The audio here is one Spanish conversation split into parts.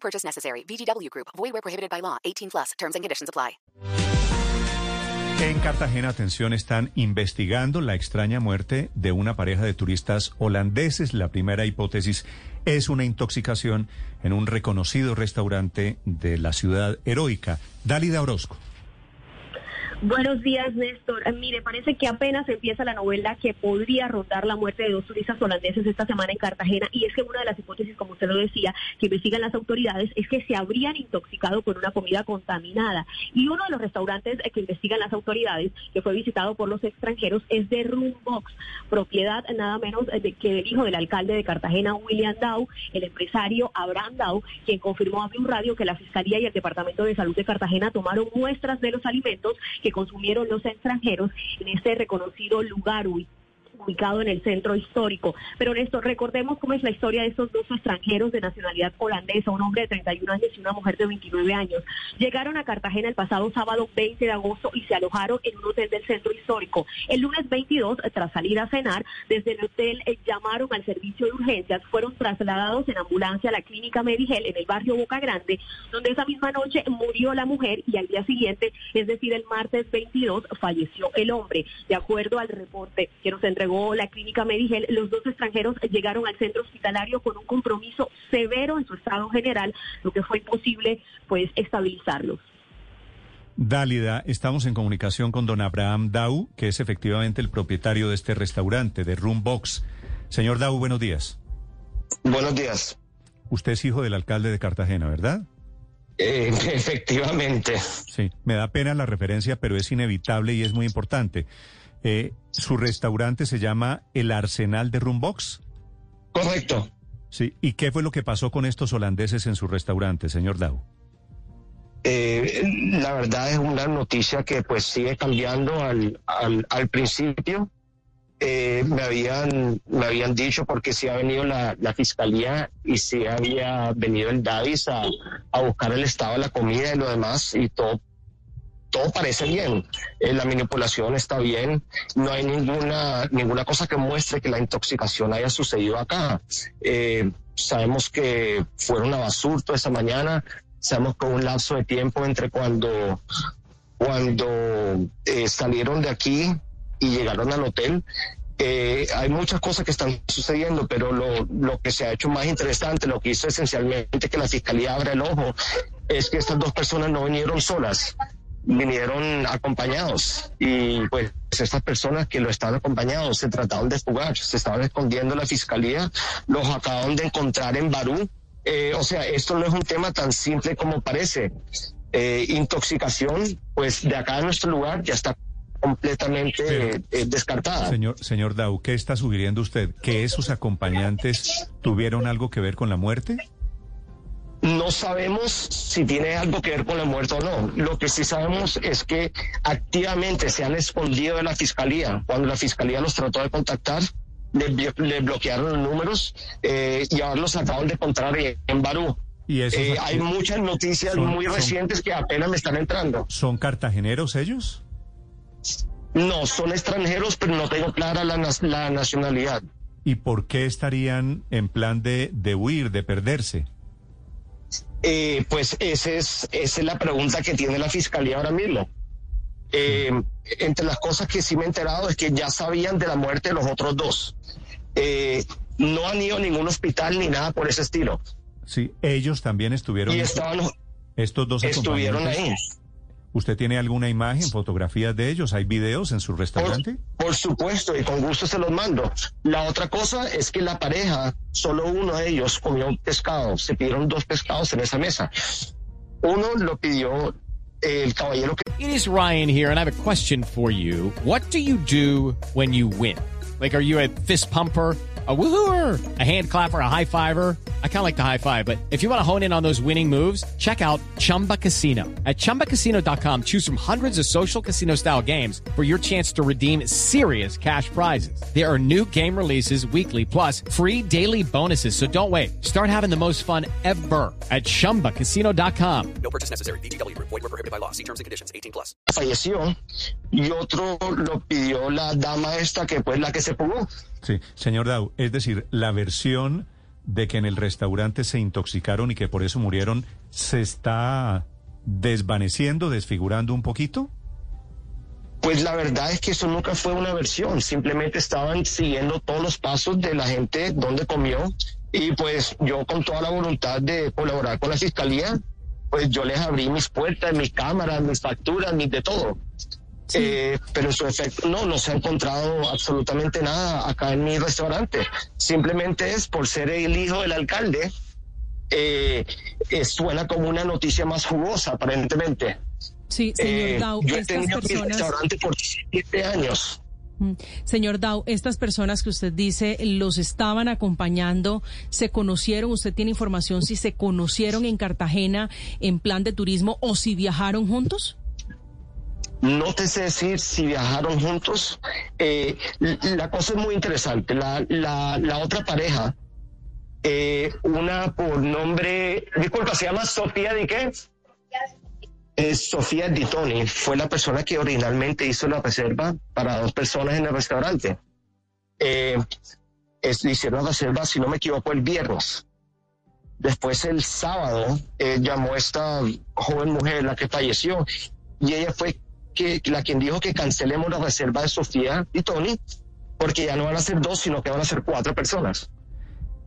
Purchase necessary. Group. Prohibited by law. 18 plus. Terms and conditions apply. En Cartagena, atención, están investigando la extraña muerte de una pareja de turistas holandeses. La primera hipótesis es una intoxicación en un reconocido restaurante de la ciudad heroica. Dálida Orozco. Buenos días, Néstor. Eh, Mire, parece que apenas empieza la novela que podría rondar la muerte de dos turistas holandeses esta semana en Cartagena. Y es que una de las hipótesis, como usted lo decía, que investigan las autoridades es que se habrían intoxicado con una comida contaminada. Y uno de los restaurantes eh, que investigan las autoridades, que fue visitado por los extranjeros, es de Roombox, propiedad nada menos eh, de que del hijo del alcalde de Cartagena, William Dow, el empresario Abraham Dow, quien confirmó a un radio que la Fiscalía y el Departamento de Salud de Cartagena tomaron muestras de los alimentos que consumieron los extranjeros en este reconocido lugar ubicado en el centro histórico. Pero Néstor, recordemos cómo es la historia de estos dos extranjeros de nacionalidad holandesa, un hombre de 31 años y una mujer de 29 años. Llegaron a Cartagena el pasado sábado 20 de agosto y se alojaron en un hotel del centro histórico. El lunes 22, tras salir a cenar, desde el hotel eh, llamaron al servicio de urgencias, fueron trasladados en ambulancia a la clínica Medigel en el barrio Boca Grande, donde esa misma noche murió la mujer y al día siguiente, es decir, el martes 22, falleció el hombre. De acuerdo al reporte que nos entregó la clínica Medigel, los dos extranjeros llegaron al centro hospitalario con un compromiso severo en su estado general, lo que fue imposible pues estabilizarlos. Dálida, estamos en comunicación con don Abraham Dau, que es efectivamente el propietario de este restaurante, de Roombox. Señor Dau, buenos días. Buenos días. Usted es hijo del alcalde de Cartagena, ¿verdad? Eh, efectivamente. Sí, me da pena la referencia, pero es inevitable y es muy importante. Eh, ¿Su restaurante se llama El Arsenal de Roombox? Correcto. Sí, ¿y qué fue lo que pasó con estos holandeses en su restaurante, señor Dau? Eh, la verdad es una noticia que pues sigue cambiando al, al, al principio. Eh, me habían me habían dicho porque si ha venido la, la fiscalía y si había venido el Davis a, a buscar el estado de la comida y lo demás y todo todo parece bien, eh, la manipulación está bien, no hay ninguna, ninguna cosa que muestre que la intoxicación haya sucedido acá. Eh, sabemos que fueron a basurto esa mañana, sabemos que un lapso de tiempo entre cuando, cuando eh, salieron de aquí y llegaron al hotel. Hay muchas cosas que están sucediendo, pero lo, lo que se ha hecho más interesante, lo que hizo esencialmente que la fiscalía abra el ojo, es que estas dos personas no vinieron solas vinieron acompañados y pues estas personas que lo estaban acompañados se trataron de fugar, se estaban escondiendo la fiscalía, los acabaron de encontrar en Barú. Eh, o sea, esto no es un tema tan simple como parece. Eh, intoxicación, pues de acá en nuestro lugar ya está completamente eh, descartada. Señor, señor Dau, ¿qué está sugiriendo usted? ¿Que esos acompañantes tuvieron algo que ver con la muerte? No sabemos si tiene algo que ver con la muerte o no. Lo que sí sabemos es que activamente se han escondido de la fiscalía. Cuando la fiscalía los trató de contactar, le, le bloquearon los números eh, y ahora los acaban de encontrar en Barú. ¿Y esos Eh, hay muchas noticias son- muy son- recientes que apenas me están entrando. ¿Son cartageneros ellos? No, son extranjeros, pero no tengo clara la, la nacionalidad. ¿Y por qué estarían en plan de, de huir, de perderse? Eh, pues ese es, esa es la pregunta que tiene la fiscalía ahora mismo. Eh, entre las cosas que sí me he enterado es que ya sabían de la muerte de los otros dos. Eh, no han ido a ningún hospital ni nada por ese estilo. Sí, ellos también estuvieron. Y estaban, estos dos estuvieron ahí. ¿Usted tiene alguna imagen, fotografías de ellos? ¿Hay videos en su Por, restaurante? por supuesto, y con gusto se los mando. La otra cosa es que la pareja, solo uno de ellos comió un pescado. Se pidieron dos pescados en esa mesa. Uno lo pidió eh, el caballero que It is Ryan here, and I have a question for you. What do you do when you win? Like, are you a fist pumper? a woohooer, a hand clapper, a high fiver. I kind of like the high five, but if you want to hone in on those winning moves, check out Chumba Casino. At ChumbaCasino.com, choose from hundreds of social casino style games for your chance to redeem serious cash prizes. There are new game releases weekly, plus free daily bonuses. So don't wait. Start having the most fun ever at ChumbaCasino.com. No purchase necessary. BGW. Void were prohibited by law. See terms and conditions. 18 plus. Falleció y otro lo pidió la dama esta que pues la que se pugó. Sí, señor Dau, es decir, la versión de que en el restaurante se intoxicaron y que por eso murieron, ¿se está desvaneciendo, desfigurando un poquito? Pues la verdad es que eso nunca fue una versión, simplemente estaban siguiendo todos los pasos de la gente donde comió y pues yo con toda la voluntad de colaborar con la fiscalía, pues yo les abrí mis puertas, mis cámaras, mis facturas, mis de todo. Eh, pero en su efecto no, no se ha encontrado absolutamente nada acá en mi restaurante. Simplemente es por ser el hijo del alcalde, eh, eh, suena como una noticia más jugosa aparentemente. Sí, señor Eh, Dau, yo he tenido mi personas... restaurante por 17 años. Mm. Señor Dau, estas personas que usted dice los estaban acompañando, ¿se conocieron? ¿Usted tiene información si se conocieron en Cartagena en plan de turismo o si viajaron juntos? No te sé decir si viajaron juntos. Eh, la cosa es muy interesante. La, la, otra pareja, eh, una por nombre, disculpa, se llama Sofía de qué? Es Sofía Di Toni, fue la persona que originalmente hizo la reserva para dos personas en el restaurante. Eh, es- hicieron la reserva, si no me equivoco, el viernes. Después el sábado eh, llamó esta joven mujer, la que falleció, y ella fue que, la quien dijo que cancelemos la reserva de Sofía y Tony, porque ya no van a ser dos, sino que van a ser cuatro personas.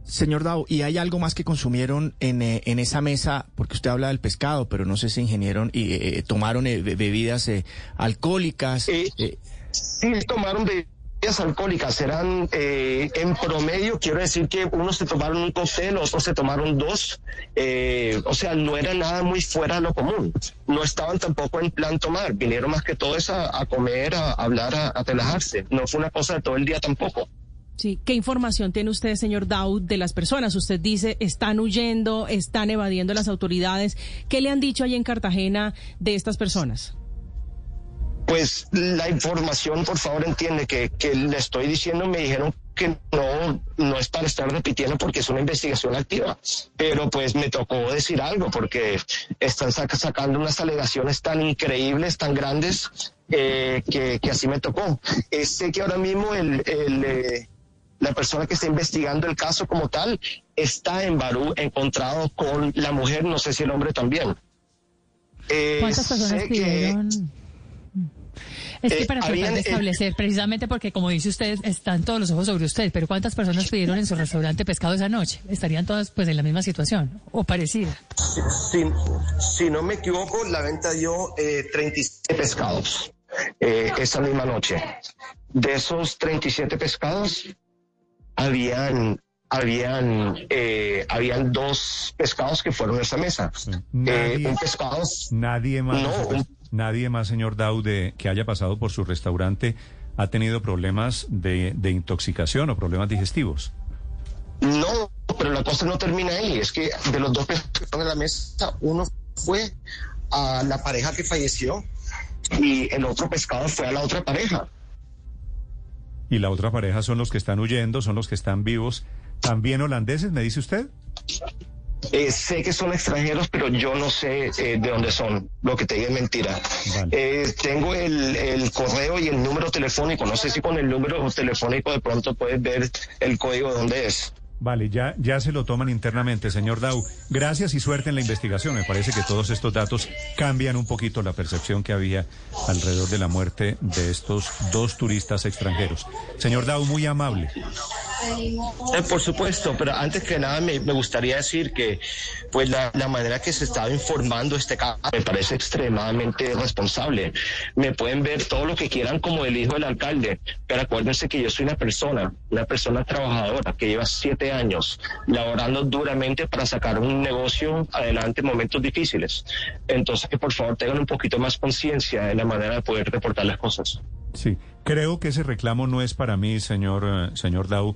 Señor Dao, ¿y hay algo más que consumieron en, eh, en esa mesa? Porque usted habla del pescado, pero no sé si ingirieron y eh, tomaron eh, be- bebidas eh, alcohólicas. Eh, eh, Sí, tomaron bebidas alcohólicas, eran eh, en promedio, quiero decir que unos se tomaron un cóctel, otros se tomaron dos, eh, o sea, no era nada muy fuera de lo común. No estaban tampoco en plan tomar, vinieron más que todo a, comer, a, hablar, a, a relajarse. No fue una cosa de todo el día tampoco. Sí. ¿Qué información tiene usted, señor Dau, de las personas? Usted dice, están huyendo, están evadiendo las autoridades. ¿Qué le han dicho ahí en Cartagena de estas personas? Pues la información, por favor, entiende que, que le estoy diciendo, me dijeron que no, no es para estar repitiendo porque es una investigación activa. Pero pues me tocó decir algo porque están saca- sacando unas alegaciones tan increíbles, tan grandes, eh, que, que así me tocó. Eh, sé que ahora mismo el, el, eh, la persona que está investigando el caso como tal está en Barú encontrado con la mujer, no sé si el hombre también. Eh, ¿Cuántas personas sé que- pidieron? Es que Eh, para tratar habían, de eh, establecer, precisamente porque como dice usted, están todos los ojos sobre usted, pero ¿cuántas personas pidieron en su restaurante pescado esa noche? ¿Estarían todas pues en la misma situación o parecida? Si, si no me equivoco, la venta dio eh, 37 pescados eh, esa misma noche. De esos 37 pescados, habían, habían, eh, habían dos pescados que fueron a esa mesa. Eh, Nadie- un pescado, Nadie más, No, un- nadie más, señor Daude, que haya pasado por su restaurante ha tenido problemas de, de intoxicación o problemas digestivos. no, pero la cosa no termina ahí. Es que de los dos pescados que estaban en la mesa, uno fue a la pareja que falleció y el otro pescado fue a la otra pareja. Y la otra pareja son los que están huyendo, son los que están vivos. ¿También holandeses, me dice usted? Eh, sé que son extranjeros, pero yo no sé eh, de dónde son. Lo que te digo es mentira. Vale. Eh, tengo el, el correo y el número telefónico. No sé si con el número telefónico de pronto puedes ver el código de dónde es. Vale, ya, ya se lo toman internamente, señor Dau. Gracias y suerte en la investigación. Me parece que todos estos datos cambian un poquito la percepción que había alrededor de la muerte de estos dos turistas extranjeros. Señor Dau, muy amable. Eh, por supuesto, pero antes que nada me, me gustaría decir que pues la, la manera que se estaba informando este caso me parece extremadamente responsable. Me pueden ver todo lo que quieran como el hijo del alcalde, pero acuérdense que yo soy una persona, una persona trabajadora que lleva siete años laborando duramente para sacar un negocio adelante en momentos difíciles. Entonces que por favor tengan un poquito más conciencia de la manera de poder reportar las cosas. Sí, creo que ese reclamo no es para mí, señor, eh, señor Dau,